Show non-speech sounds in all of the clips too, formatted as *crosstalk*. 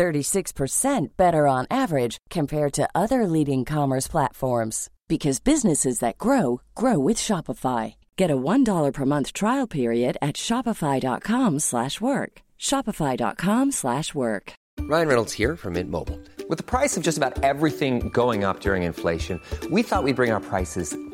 36% better on average compared to other leading commerce platforms because businesses that grow grow with Shopify. Get a $1 per month trial period at shopify.com/work. shopify.com/work. Ryan Reynolds here from Mint Mobile. With the price of just about everything going up during inflation, we thought we'd bring our prices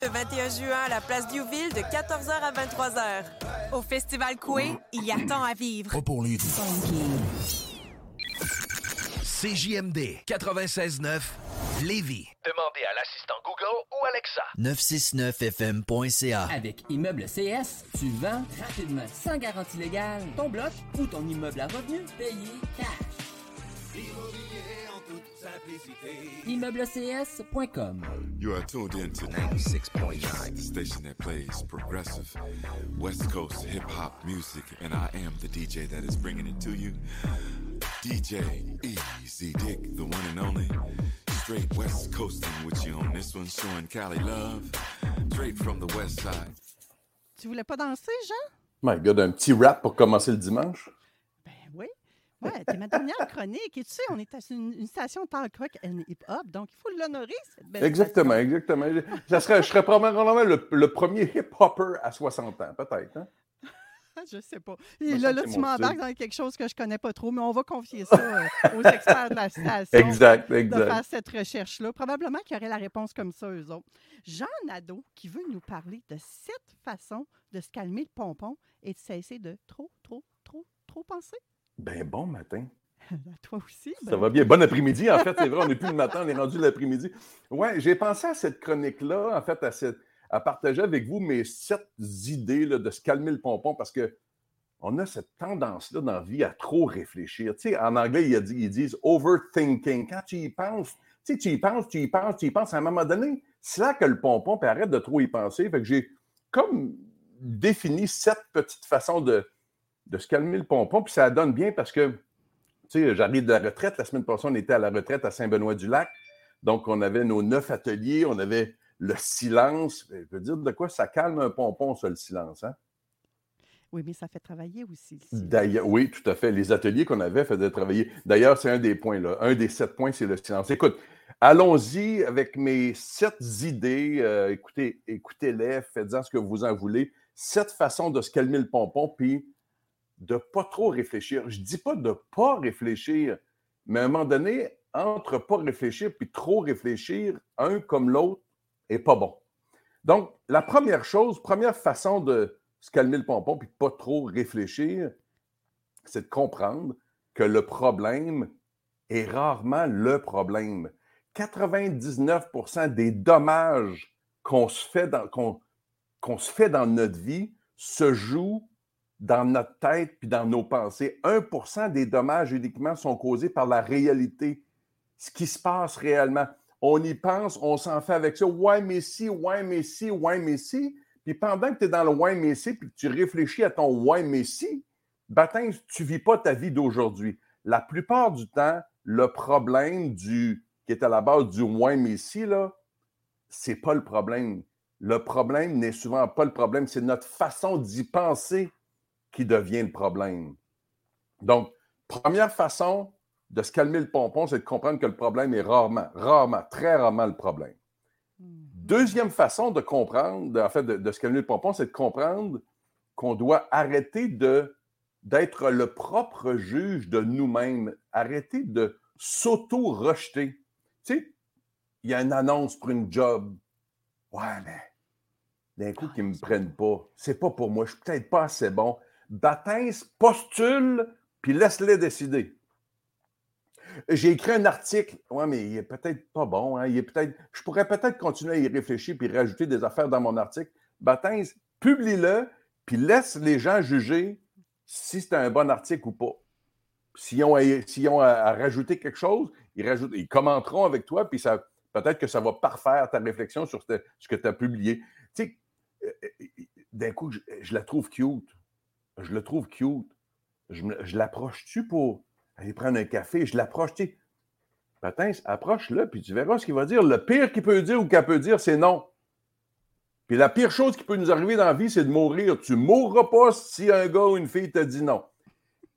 Le 21 juin à la place Diouville de 14h à 23h. Au Festival Coué, il y a tant à vivre. Pas pour les CJMD 96.9 Lévis. Demandez à l'assistant Google ou Alexa. 969fm.ca. Avec Immeuble CS, tu vends rapidement, sans garantie légale, ton bloc ou ton immeuble à revenu payé cash. ImmeubleCS.com You are tuned in to 96.9, the station that plays progressive West Coast hip hop music, and I am the DJ that is bringing it to you. DJ Easy Dick, the one and only. Straight West Coasting with you on this one, showing Cali love. Straight from the West Side. Tu voulais pas danser, Jean? My God, un petit rap pour commencer le dimanche? Oui. C'est ma dernière chronique. Et tu sais, on est à une, une station talk rock and hip-hop, donc il faut l'honorer, cette belle Exactement, station. exactement. Ça serait, je serais probablement le, le premier hip-hopper à 60 ans, peut-être. Hein? *laughs* Je sais pas. Et là, là tu m'embarques dans quelque chose que je connais pas trop, mais on va confier ça euh, aux experts de la station. Exact, De exact. faire cette recherche-là. Probablement qu'il y aurait la réponse comme ça, eux autres. Jean Nadeau, qui veut nous parler de sept façons de se calmer le pompon et de cesser de trop, trop, trop, trop penser. Ben bon matin. À toi aussi. Ça ben. va bien. Bon après-midi. En fait, c'est vrai, on n'est plus le matin, on est rendu l'après-midi. Ouais, j'ai pensé à cette chronique-là, en fait, à, cette- à partager avec vous mes sept idées là, de se calmer le pompon parce que on a cette tendance-là dans la vie à trop réfléchir. Tu sais, en anglais, ils, disent- ils disent overthinking. Quand tu y penses, tu sais, tu y penses, tu y penses, tu y penses, à un moment donné, slack le pompon, puis arrête de trop y penser. Fait que j'ai comme défini sept petites façons de, de se calmer le pompon, puis ça donne bien parce que, tu sais, j'arrive de la retraite. La semaine passée, on était à la retraite à Saint-Benoît-du-Lac. Donc, on avait nos neuf ateliers, on avait le silence. Je veux dire de quoi ça calme un pompon, ça, le silence. Hein? Oui, mais ça fait travailler aussi. D'ailleurs, oui, tout à fait. Les ateliers qu'on avait faisaient travailler. D'ailleurs, c'est un des points, là. Un des sept points, c'est le silence. Écoute, allons-y avec mes sept idées. Euh, écoutez, écoutez-les, faites-en ce que vous en voulez. Sept façons de se calmer le pompon, puis de pas trop réfléchir. Je dis pas de pas réfléchir, mais à un moment donné, entre pas réfléchir puis trop réfléchir, un comme l'autre est pas bon. Donc, la première chose, première façon de se calmer le pompon puis de pas trop réfléchir, c'est de comprendre que le problème est rarement le problème. 99% des dommages qu'on se fait dans notre vie se jouent dans notre tête puis dans nos pensées. 1% des dommages uniquement sont causés par la réalité, ce qui se passe réellement. On y pense, on s'en fait avec ça. Ouais, mais si, ouais, mais si, ouais, mais si. Puis pendant que tu es dans le ouais, mais si, puis que tu réfléchis à ton ouais, mais si, baptême, tu ne vis pas ta vie d'aujourd'hui. La plupart du temps, le problème du, qui est à la base du ouais, mais si, là, c'est pas le problème. Le problème n'est souvent pas le problème, c'est notre façon d'y penser qui devient le problème. Donc, première façon de se calmer le pompon, c'est de comprendre que le problème est rarement, rarement, très rarement le problème. Deuxième façon de comprendre, en fait, de, de se calmer le pompon, c'est de comprendre qu'on doit arrêter de d'être le propre juge de nous-mêmes, arrêter de s'auto-rejeter. Tu sais, il y a une annonce pour une job. Ouais, mais d'un coup, Ah, qu'ils ne me prennent pas. C'est pas pour moi. Je suis peut-être pas assez bon. Batin, postule, puis laisse-les décider. J'ai écrit un article. Ouais, mais il est peut-être pas bon. hein. Je pourrais peut-être continuer à y réfléchir puis rajouter des affaires dans mon article. Batin, publie-le, puis laisse les gens juger si c'est un bon article ou pas. S'ils ont, à, rajouter quelque chose, ils, commenteront avec toi, puis ça, peut-être que ça va parfaire ta réflexion sur ce, que tu as publié. Tu sais, euh, euh, d'un coup, je la trouve cute. Je le trouve cute. Je, l'approche-tu pour aller prendre un café? Je l'approche, tu sais. Patin, approche-le, puis tu verras ce qu'il va dire. Le pire qu'il peut dire ou qu'elle peut dire, c'est non. Puis la pire chose qui peut nous arriver dans la vie, c'est de mourir. Tu ne mourras pas si un gars ou une fille te dit non.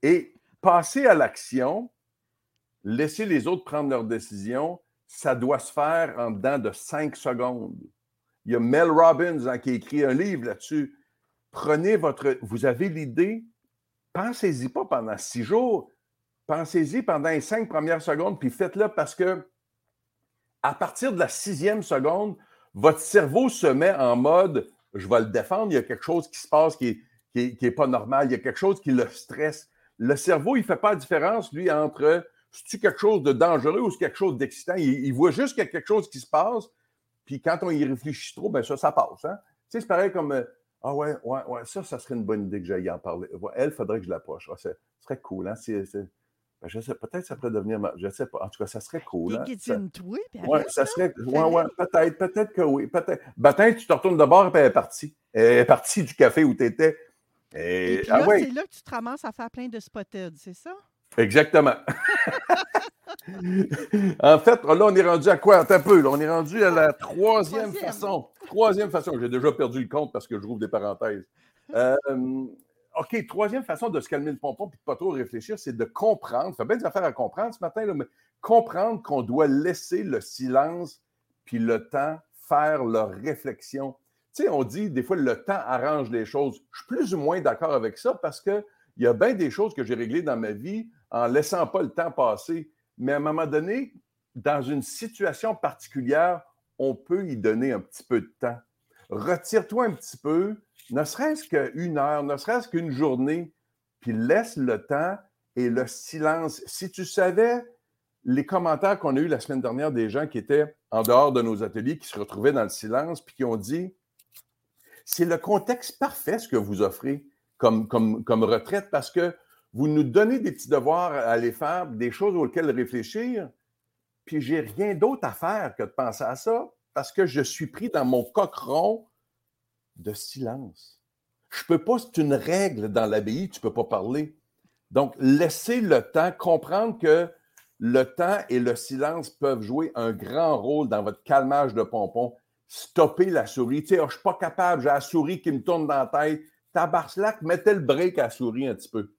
Et passer à l'action, laisser les autres prendre leurs décisions, ça doit se faire en dedans de cinq secondes. Il y a Mel Robbins hein, qui a écrit un livre là-dessus. Prenez votre. Vous avez l'idée, pensez-y pas pendant six jours. Pensez-y pendant les cinq premières secondes, puis faites-le parce que à partir de la sixième seconde, votre cerveau se met en mode je vais le défendre, il y a quelque chose qui se passe qui n'est qui est- qui est pas normal, il y a quelque chose qui le stresse. Le cerveau, il ne fait pas la différence, lui, entre c'est-tu quelque chose de dangereux ou c'est quelque chose d'excitant? Il, il voit juste qu'il y a quelque chose qui se passe, puis quand on y réfléchit trop, ben ça, ça passe. Hein? Tu sais, c'est pareil comme euh, Ah ouais, ouais, ouais, ça, ça serait une bonne idée que j'aille en parler. Elle, il faudrait que je l'approche. Ah, ce serait cool, hein? Ben, je sais, peut-être ça pourrait devenir. ma- Je sais pas. En tout cas, ça serait cool. hein? Ça- Ouais, arrête, ça serait. Ouais, ouais, peut-être, peut-être que oui. Peut-être. Baptiste, tu te retournes de bord et puis elle est partie. Elle est partie du café où tu étais. Et Et, puis ah là, ouais, c'est là que tu te ramasses à faire plein de spotted, c'est ça? Exactement. *laughs* en fait, là, on est rendu à quoi? Attends un peu. Là, on est rendu à la troisième, Troisième. façon. Troisième façon. J'ai déjà perdu le compte parce que je rouvre des parenthèses. *laughs* Euh, OK, troisième façon de se calmer le pompon et de pas trop réfléchir, c'est de comprendre. Ça fait bien des affaires à comprendre ce matin, là, mais comprendre qu'on doit laisser le silence puis le temps faire leur réflexion. Tu sais, on dit des fois le temps arrange les choses. Je suis plus ou moins d'accord avec ça parce qu'il y a bien des choses que j'ai réglées dans ma vie en laissant pas le temps passer. Mais à un moment donné, dans une situation particulière, on peut y donner un petit peu de temps. Retire-toi un petit peu, ne serait-ce qu'une heure, ne serait-ce qu'une journée, puis laisse le temps et le silence. Si tu savais les commentaires qu'on a eus la semaine dernière des gens qui étaient en dehors de nos ateliers, qui se retrouvaient dans le silence, puis qui ont dit c'est le contexte parfait ce que vous offrez comme, retraite parce que vous nous donnez des petits devoirs à aller faire, des choses auxquelles réfléchir, puis j'ai rien d'autre à faire que de penser à ça parce que je suis pris dans mon coqueron de silence. Je peux pas, c'est une règle dans l'abbaye, tu peux pas parler. Donc, laissez le temps, comprendre que le temps et le silence peuvent jouer un grand rôle dans votre calmage de pompon. Stopper la souris. Tu sais, oh, je suis pas capable, j'ai la souris qui me tourne dans la tête. Tabarcelac, mettez le break à la souris un petit peu.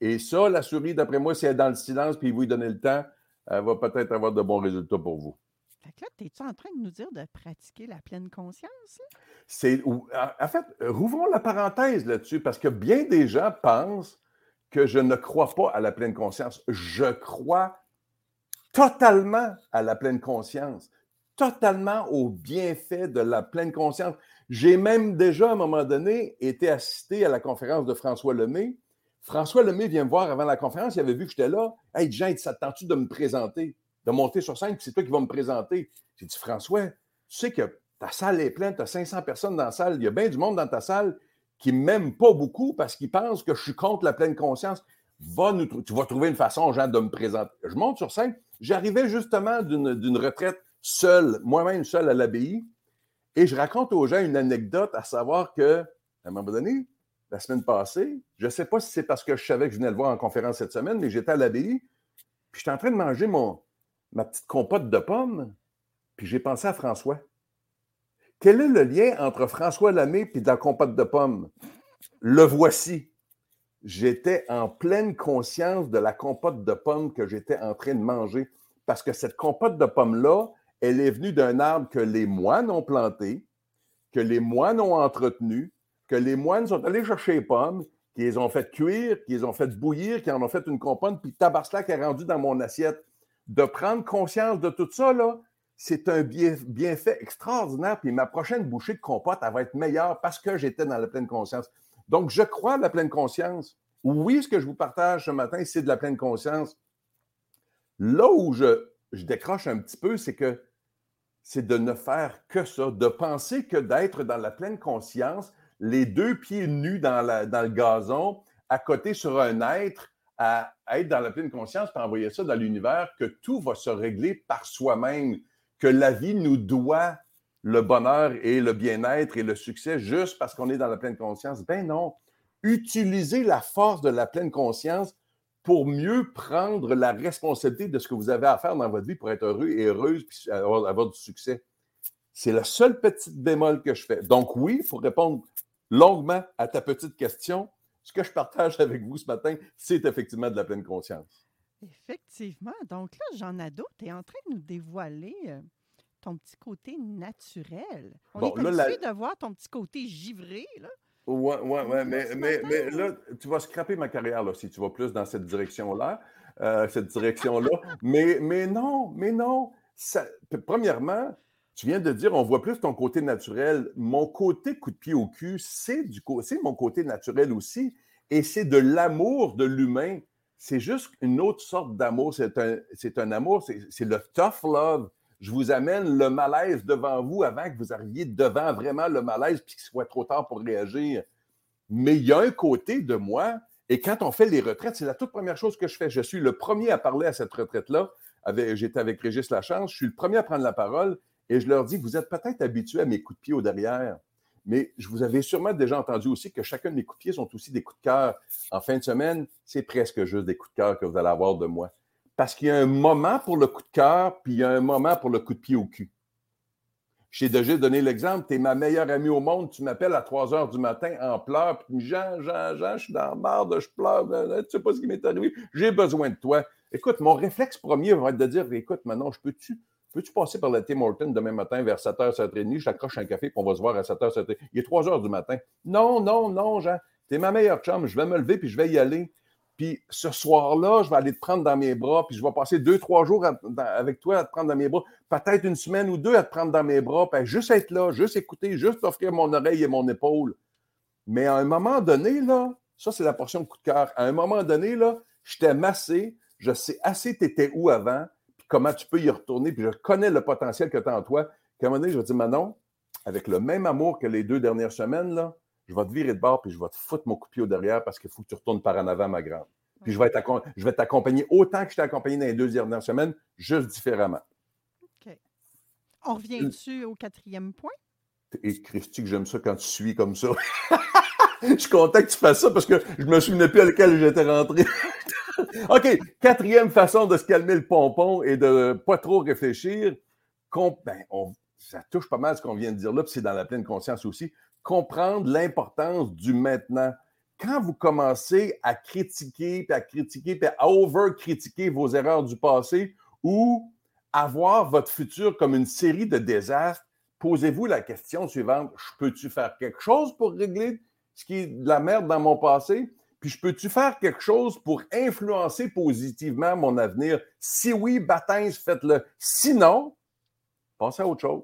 Et ça, la souris, d'après moi, si elle est dans le silence puis vous lui donnez le temps, elle va peut-être avoir de bons résultats pour vous. Fait que là, es-tu en train de nous dire de pratiquer la pleine conscience? C'est, en fait, rouvrons la parenthèse là-dessus parce que bien des gens pensent que je ne crois pas à la pleine conscience. Je crois totalement à la pleine conscience, totalement au bienfait de la pleine conscience. J'ai même déjà, à un moment donné, été assisté à la conférence de François Lemay. François Lemay vient me voir avant la conférence, il avait vu que j'étais là. Hey, Jean, ça te de me présenter, de monter sur scène, puis c'est toi qui vas me présenter? J'ai dit, François, tu sais que ta salle est pleine, tu as 500 personnes dans la salle, il y a bien du monde dans ta salle qui ne m'aiment pas beaucoup parce qu'ils pensent que je suis contre la pleine conscience. Va nous tu vas trouver une façon, Jean, de me présenter. Je monte sur scène. J'arrivais justement d'une retraite seule, moi-même seul à l'abbaye, et je raconte aux gens une anecdote, à savoir que, à un moment donné, la semaine passée, je ne sais pas si c'est parce que je savais que je venais le voir en conférence cette semaine, mais j'étais à l'abbaye, puis j'étais en train de manger ma petite compote de pommes, puis j'ai pensé à François. Quel est le lien entre François Lamé et la compote de pommes? Le voici. J'étais en pleine conscience de la compote de pommes que j'étais en train de manger. Parce que cette compote de pommes-là, elle est venue d'un arbre que les moines ont planté, que les moines ont entretenu, que les moines sont allés chercher les pommes, qu'ils les ont fait cuire, qu'ils les ont fait bouillir, qu'ils en ont fait une compote, puis tabarcelac est rendu dans mon assiette. De prendre conscience de tout ça, c'est un bien- bienfait extraordinaire. Puis ma prochaine bouchée de compote, elle va être meilleure parce que j'étais dans la pleine conscience. Donc, je crois à la pleine conscience. Oui, ce que je vous partage ce matin, c'est de la pleine conscience. Là où je, je décroche un petit peu, c'est que c'est de ne faire que ça, de penser que d'être dans la pleine conscience, les deux pieds nus dans, le gazon, à côté sur un être, à, être dans la pleine conscience, puis envoyer ça dans l'univers, que tout va se régler par soi-même, que la vie nous doit le bonheur et le bien-être et le succès juste parce qu'on est dans la pleine conscience. Ben non. Utilisez la force de la pleine conscience pour mieux prendre la responsabilité de ce que vous avez à faire dans votre vie pour être heureux et heureuse puis avoir, du succès. C'est la seule petite bémol que je fais. Donc oui, pour répondre longuement à ta petite question, ce que je partage *laughs* avec vous ce matin, c'est effectivement de la pleine conscience. Effectivement. Donc là, Jean Nadeau, tu es en train de nous dévoiler euh, ton petit côté naturel. On Bon, est là, la- de voir ton petit côté givré, là. Ouais, ouais, ouais, mais, mais, mais là, tu vas scraper ma carrière là, si tu vas plus dans cette direction-là, euh, cette direction-là. *laughs* mais, mais non, mais non. Ça- premièrement, tu viens de dire, on voit plus ton côté naturel. Mon côté coup de pied au cul, c'est mon côté naturel aussi. Et c'est de l'amour de l'humain. C'est juste une autre sorte d'amour. C'est un, un amour, c'est le tough love. Je vous amène le malaise devant vous avant que vous arriviez devant vraiment le malaise puis qu'il soit trop tard pour réagir. Mais il y a un côté de moi, et quand on fait les retraites, c'est la toute première chose que je fais. Je suis le premier à parler à cette retraite-là. J'étais avec Régis Lachance, je suis le premier à prendre la parole et je leur dis Vous êtes peut-être habitués à mes coups de pied au derrière, mais je vous avais sûrement déjà entendu aussi que chacun de mes coups de pied sont aussi des coups de cœur. En fin de semaine, c'est presque juste des coups de cœur que vous allez avoir de moi. Parce qu'il y a un moment pour le coup de cœur, puis il y a un moment pour le coup de pied au cul. Je t'ai déjà donné l'exemple, tu es ma meilleure amie au monde, tu m'appelles à 3 heures du matin en pleurs, puis tu me dis, Jean, Jean, Jean, je suis dans la marde, je pleure, tu sais pas ce qui m'est arrivé, j'ai besoin de toi. Écoute, mon réflexe premier va être de dire, écoute, maintenant, je peux-tu peux-tu passer par la Tim Horton demain matin vers 7h, 7h30, je t'accroche un café, puis on va se voir à 7h, 7h. Il est 3 heures du matin. Non, non, non, Jean, t'es ma meilleure chum, je vais me lever, puis je vais y aller. Puis ce soir-là, je vais aller te prendre dans mes bras, puis je vais passer deux, trois jours avec toi à te prendre dans mes bras, peut-être une semaine ou deux à te prendre dans mes bras, puis juste être là, juste écouter, juste t'offrir mon oreille et mon épaule. Mais à un moment donné, là, ça, c'est la portion coup de cœur. À un moment donné, là, je t'ai massé, je sais assez t'étais où avant, comment tu peux y retourner, puis je connais le potentiel que tu as en toi, qu'à un moment donné, je vais te dire, Manon, avec le même amour que les deux dernières semaines, là, je vais te virer de bord, puis je vais te foutre mon coup de pied au derrière parce qu'il faut que tu retournes par en avant, ma grande. Puis je vais je vais t'accompagner autant que je t'ai accompagné dans les deux dernières semaines, juste différemment. OK. On revient-tu au quatrième point? Et Christy, que j'aime ça quand tu suis comme ça. *laughs* *laughs* je suis content que tu fasses ça parce que je me souvenais plus à lequel j'étais rentré. *laughs* OK, quatrième façon de se calmer le pompon et de pas trop réfléchir. Ben, ça touche pas mal ce qu'on vient de dire là, puis c'est dans la pleine conscience aussi. Comprendre l'importance du maintenant. Quand vous commencez à critiquer, puis à critiquer, puis à over-critiquer vos erreurs du passé ou à voir votre futur comme une série de désastres, posez-vous la question suivante. Peux-tu faire quelque chose pour régler ce qui est de la merde dans mon passé? Puis je peux-tu faire quelque chose pour influencer positivement mon avenir? Si oui, baptême, faites-le. Sinon, passez à autre chose.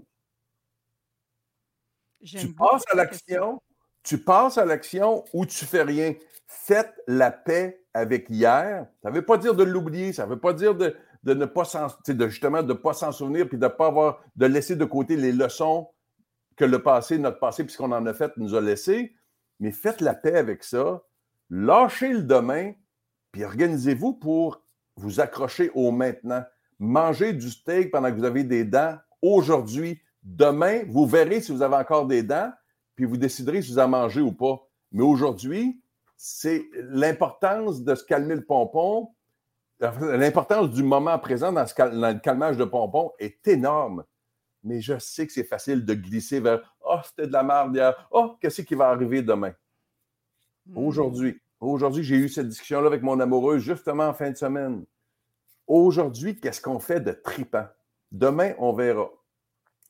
Tu passes à l'action, tu passes à l'action ou tu fais rien. Faites la paix avec hier. Ça ne veut pas dire de l'oublier, ça ne veut pas dire de, de ne pas s'en, de justement de ne pas s'en souvenir puis de pas avoir, de laisser de côté les leçons que le passé, notre passé, puisqu'on en a fait, nous a laissé. Mais faites la paix avec ça. Lâchez le demain, puis organisez-vous pour vous accrocher au maintenant. Mangez du steak pendant que vous avez des dents aujourd'hui. Demain, vous verrez si vous avez encore des dents, puis vous déciderez si vous en mangez ou pas. Mais aujourd'hui, c'est l'importance de se calmer le pompon, l'importance du moment présent dans, ce dans le calmage de pompon est énorme. Mais je sais que c'est facile de glisser vers Oh, c'était de la merde hier. Oh, qu'est-ce qui va arriver demain? Aujourd'hui, aujourd'hui, j'ai eu cette discussion-là avec mon amoureuse justement en fin de semaine. Aujourd'hui, qu'est-ce qu'on fait de tripant? Demain, on verra.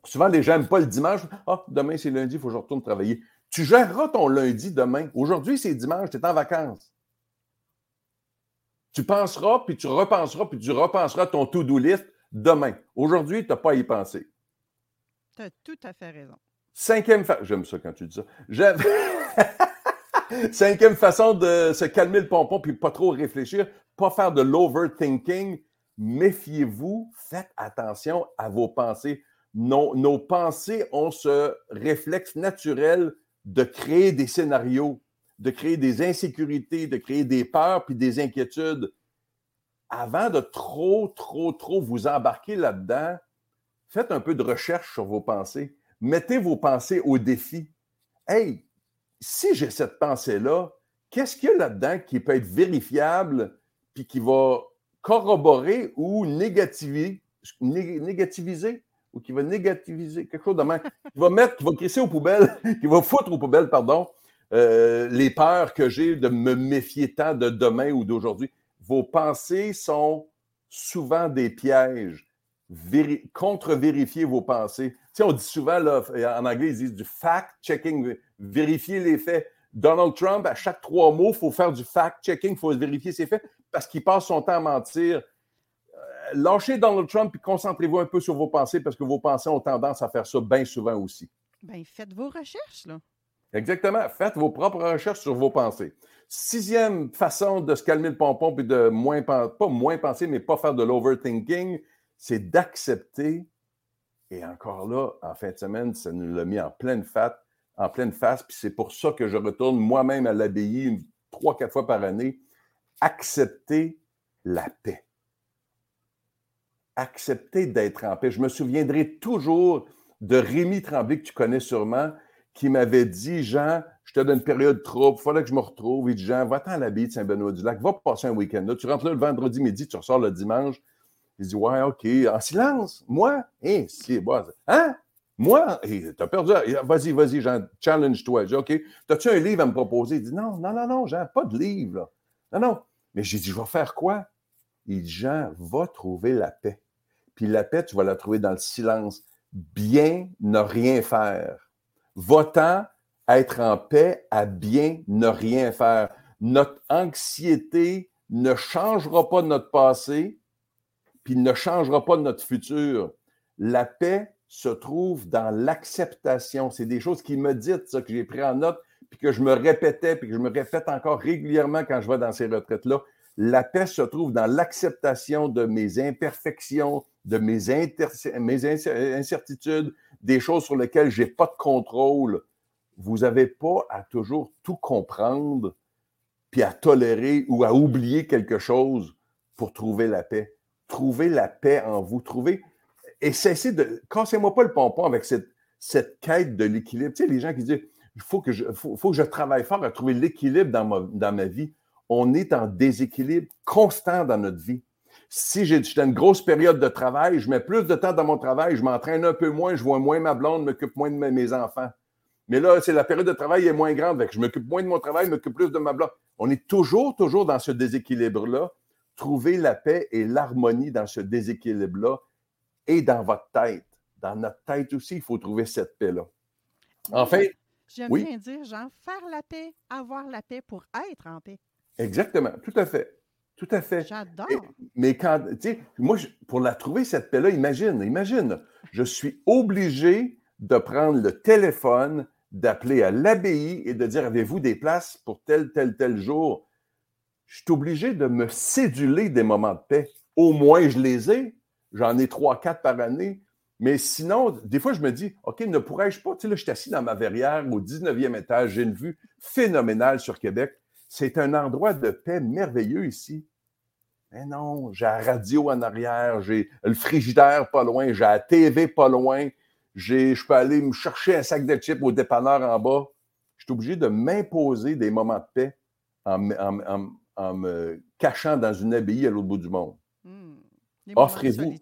Souvent, les gens n'aiment pas le dimanche. Ah, demain, c'est lundi, il faut que je retourne travailler. Tu géreras ton lundi demain. Aujourd'hui, c'est dimanche, tu es en vacances. Tu penseras, puis tu repenseras, puis tu repenseras ton to-do list demain. Aujourd'hui, tu n'as pas à y penser. Tu as tout à fait raison. Cinquième façon, j'aime ça quand tu dis ça. *laughs* Cinquième façon de se calmer le pompon puis pas trop réfléchir, pas faire de l'overthinking. Méfiez-vous, faites attention à vos pensées. Nos, nos pensées ont ce réflexe naturel de créer des scénarios, de créer des insécurités, de créer des peurs puis des inquiétudes. Avant de trop, trop, trop vous embarquer là-dedans, faites un peu de recherche sur vos pensées. Mettez vos pensées au défi. Hey, si j'ai cette pensée-là, qu'est-ce qu'il y a là-dedans qui peut être vérifiable puis qui va corroborer ou négativiser ou qui va négativiser quelque chose de qui va mettre, qui va crisser aux poubelles, *laughs* qui va foutre aux poubelles, pardon, euh, les peurs que j'ai de me méfier tant de demain ou d'aujourd'hui. Vos pensées sont souvent des pièges. Contre-vérifiez vos pensées. Tu sais, on dit souvent, là, en anglais, ils disent du fact-checking, vérifier les faits. Donald Trump, à chaque trois mots, il faut faire du fact-checking, il faut vérifier ses faits parce qu'il passe son temps à mentir. Euh, lâchez Donald Trump et concentrez-vous un peu sur vos pensées parce que vos pensées ont tendance à faire ça bien souvent aussi. Bien, faites vos recherches, là. Exactement. Faites vos propres recherches sur vos pensées. Sixième façon de se calmer le pompon puis de moins, pas moins penser, mais pas faire de l'overthinking, c'est d'accepter. Et encore là, en fin de semaine, ça nous l'a mis en pleine face. Puis c'est pour ça que je retourne moi-même à l'abbaye trois, quatre fois par année. Accepter la paix. Accepter d'être en paix. Je me souviendrai toujours de Rémi Tremblay, que tu connais sûrement, qui m'avait dit Jean, je te donne une période trouble, il fallait que je me retrouve. Il dit Jean, va-t'en à l'abbaye de Saint-Benoît-du-Lac, va passer un week-end là. Tu rentres là le vendredi midi, tu ressors le dimanche. Il dit Ouais, OK, en silence. Moi, hein, c'est bon. Hein? Moi, t'as perdu. Vas-y, vas-y, Jean, challenge-toi. Je dis OK, as-tu un livre à me proposer? Il dit Non, non, non, non, Jean, pas de livre. Non, non. Mais j'ai dit Je vais faire quoi? Il dit Jean, va trouver la paix. Puis la paix, tu vas la trouver dans le silence. Bien ne rien faire va être en paix à bien ne rien faire. Notre anxiété ne changera pas notre passé, puis ne changera pas notre futur. La paix se trouve dans l'acceptation. C'est des choses qui me disent, ça, que j'ai pris en note, puis que je me répétais, puis que je me répète encore régulièrement quand je vais dans ces retraites-là. La paix se trouve dans l'acceptation de mes imperfections, de mes, mes incertitudes, des choses sur lesquelles je n'ai pas de contrôle. Vous n'avez pas à toujours tout comprendre, puis à tolérer ou à oublier quelque chose pour trouver la paix. Trouvez la paix en vous. Trouvez et cessez de. Cassez-moi pas le pompon avec cette, cette quête de l'équilibre. Tu sais, les gens qui disent il faut que, je, travaille fort à trouver l'équilibre dans ma, vie. On est en déséquilibre constant dans notre vie. Si j'ai une grosse période de travail, je mets plus de temps dans mon travail, je m'entraîne un peu moins, je vois moins ma blonde, je m'occupe moins de mes enfants. Mais là, c'est la période de travail est moins grande, je m'occupe moins de mon travail, je m'occupe plus de ma blonde. On est toujours, toujours dans ce déséquilibre-là. Trouver la paix et l'harmonie dans ce déséquilibre-là et dans votre tête. Dans notre tête aussi, il faut trouver cette paix-là. Enfin, J'aime bien dire, Jean, faire la paix, avoir la paix pour être en paix. Exactement, tout à fait. Tout à fait. J'adore. Mais quand, tu sais, moi, pour la trouver, cette paix-là, imagine, imagine, je suis obligé de prendre le téléphone, d'appeler à l'abbaye et de dire avez-vous des places pour tel, tel, tel jour? Je suis obligé de me céduler des moments de paix. Au moins, je les ai. J'en ai trois, quatre par année. Mais sinon, des fois, je me dis, OK, ne pourrais-je pas, tu sais, là, je suis assis dans ma verrière au 19e étage, j'ai une vue phénoménale sur Québec. C'est un endroit de paix merveilleux ici. Mais non, j'ai la radio en arrière, j'ai le frigidaire pas loin, j'ai la TV pas loin, je peux aller me chercher un sac de chips au dépanneur en bas. Je suis obligé de m'imposer des moments de paix en, me cachant dans une abbaye à l'autre bout du monde. Mmh. Offrez-vous.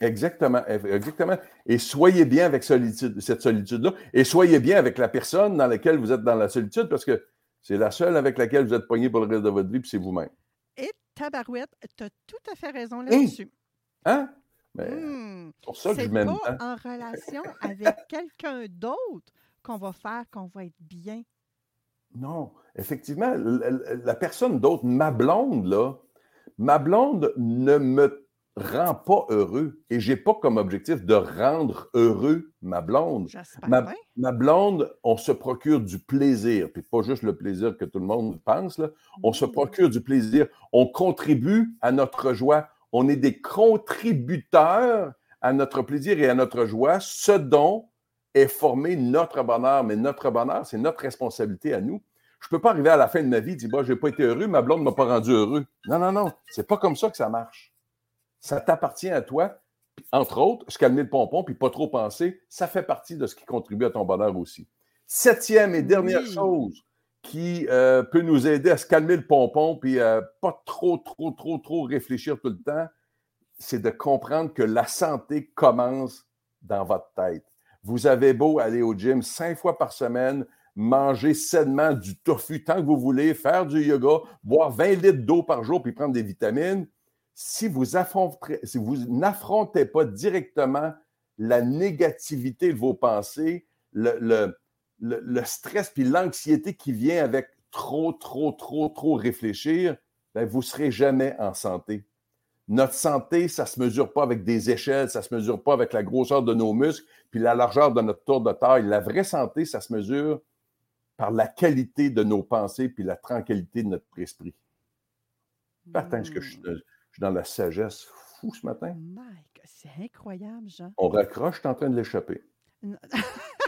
Exactement, exactement. Et soyez bien avec solitude, cette solitude-là. Et soyez bien avec la personne dans laquelle vous êtes dans la solitude, parce que c'est la seule avec laquelle vous êtes pogné pour le reste de votre vie, puis c'est vous-même. Et tabarouette, tu as tout à fait raison là-dessus. Hein? Mais mmh. pour ça que je m'aime pas en relation avec quelqu'un d'autre qu'on va faire qu'on va être bien. Non, effectivement, la, la personne d'autre, ma blonde, là, ma blonde ne me rend pas heureux. Et j'ai pas comme objectif de rendre heureux ma blonde. Ma, blonde, on se procure du plaisir, puis pas juste le plaisir que tout le monde pense. Là. On se procure du plaisir. On contribue à notre joie. On est des contributeurs à notre plaisir et à notre joie, ce dont est formé notre bonheur. Mais notre bonheur, c'est notre responsabilité à nous. Je ne peux pas arriver à la fin de ma vie et dire bah, Je n'ai pas été heureux, ma blonde ne m'a pas rendu heureux. Non, non, non. C'est pas comme ça que ça marche. Ça t'appartient à toi. Entre autres, se calmer le pompon puis pas trop penser, ça fait partie de ce qui contribue à ton bonheur aussi. Septième et dernière Oui. chose qui euh, peut nous aider à se calmer le pompon puis euh, pas trop, trop, trop, trop réfléchir tout le temps, c'est de comprendre que la santé commence dans votre tête. Vous avez beau aller au gym cinq fois par semaine, manger sainement du tofu tant que vous voulez, faire du yoga, boire 20 litres d'eau par jour puis prendre des vitamines. Si vous, n'affrontez pas directement la négativité de vos pensées, le stress puis l'anxiété qui vient avec trop, trop, trop, trop réfléchir, ben, vous ne serez jamais en santé. Notre santé, ça ne se mesure pas avec des échelles, ça ne se mesure pas avec la grosseur de nos muscles, puis la largeur de notre tour de taille. La vraie santé, ça se mesure par la qualité de nos pensées, puis la tranquillité de notre esprit. Certain que je, suis- je suis dans la sagesse fou ce matin? Mike, c'est incroyable, Jean. On raccroche, suis en train de l'échapper. *laughs*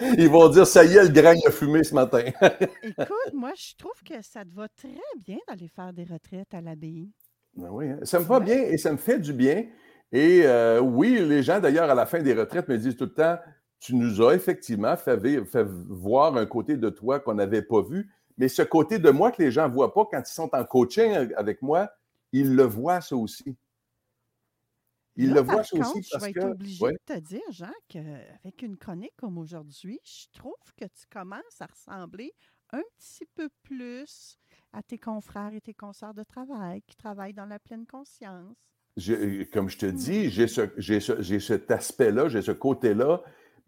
Ils vont dire, ça y est, le grain a fumé ce matin. *laughs* Écoute, moi, je trouve que ça te va très bien d'aller faire des retraites à l'abbaye. Ben oui, hein. ça me va bien et ça me fait du bien. Et euh, oui, les gens, d'ailleurs, à la fin des retraites, me disent tout le temps, tu nous as effectivement fait, fait voir un côté de toi qu'on n'avait pas vu. Mais ce côté de moi que les gens ne voient pas quand ils sont en coaching avec moi, ils le voient ça aussi. Là, le ça contre, aussi je parce vais que... être obligée Ouais. de te dire, Jean, qu'avec une chronique comme aujourd'hui, je trouve que tu commences à ressembler un petit peu plus à tes confrères et tes consoeurs de travail qui travaillent dans la pleine conscience. J'ai- comme je te dis, j'ai ce- ce- j'ai cet aspect-là, j'ai ce côté-là,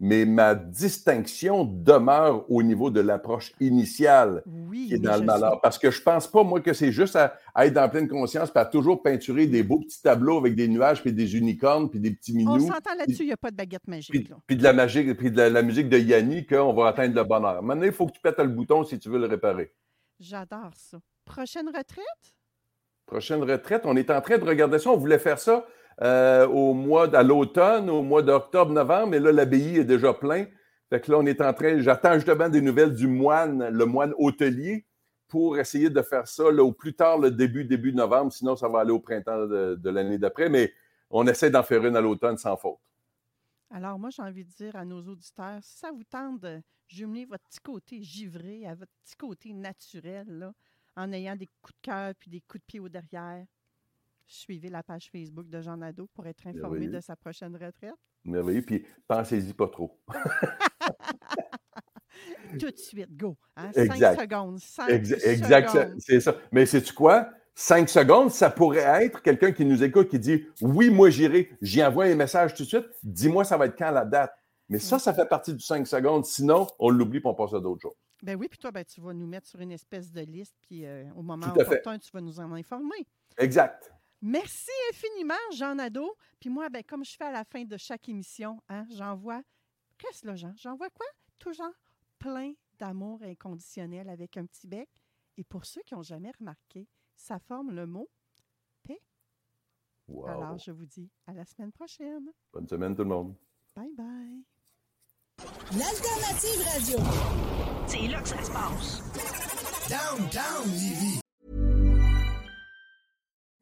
mais ma distinction demeure au niveau de l'approche initiale Oui, qui est dans le malheur. sais. Parce que je pense pas, moi, que c'est juste à, à être dans pleine conscience, puis à toujours peinturer des beaux petits tableaux avec des nuages, puis des unicornes, puis des petits On minous, s'entend là-dessus, il n'y a pas de baguette magique. puis, là. puis de la magie, puis de la, la musique de Yanni, qu'on va atteindre le bonheur. Maintenant, il faut que tu pètes le bouton si tu veux le réparer. J'adore ça. Prochaine retraite? Prochaine retraite, on est en train de regarder ça. On voulait faire ça euh, au mois à l'automne, au mois d'octobre-novembre, mais là, l'abbaye est déjà plein. Fait que là, on est en train, j'attends justement des nouvelles du moine, le moine hôtelier, pour essayer de faire ça au plus tard, le début, début novembre. Sinon, ça va aller au printemps de, l'année d'après. Mais on essaie d'en faire une à l'automne sans faute. Alors, moi, j'ai envie de dire à nos auditeurs, si ça vous tente de jumeler votre petit côté givré à votre petit côté naturel, en ayant des coups de cœur puis des coups de pied au derrière, suivez la page Facebook de Jean Nadeau pour être informé de sa prochaine retraite. Merveilleux. Puis pensez-y pas trop. *laughs* Tout de suite, go. Hein? Cinq Exact. secondes. Cinq Exa- Exact, secondes. c'est ça. Mais sais-tu quoi? Cinq secondes, ça pourrait être quelqu'un qui nous écoute qui dit Oui, moi j'irai, j'y envoie un message tout de suite, dis-moi ça va être quand la date. Mais ça, ça fait partie du cinq secondes. Sinon, on l'oublie et on passe à d'autres choses. Ben oui, puis toi, ben, tu vas nous mettre sur une espèce de liste, puis euh, au moment fait. opportun, tu vas nous en informer. Exact. Merci infiniment, Jean Nadeau. Puis moi, ben, comme je fais à la fin de chaque émission, hein, j'envoie. Qu'est-ce là, Jean? J'envoie quoi? Toujours plein d'amour inconditionnel avec un petit bec. Et pour ceux qui n'ont jamais remarqué, ça forme le mot paix. Wow. Alors, je vous dis à la semaine prochaine. Bonne semaine, tout le monde. Bye bye. L'alternative radio. C'est là que ça se passe. Downtown Lévis.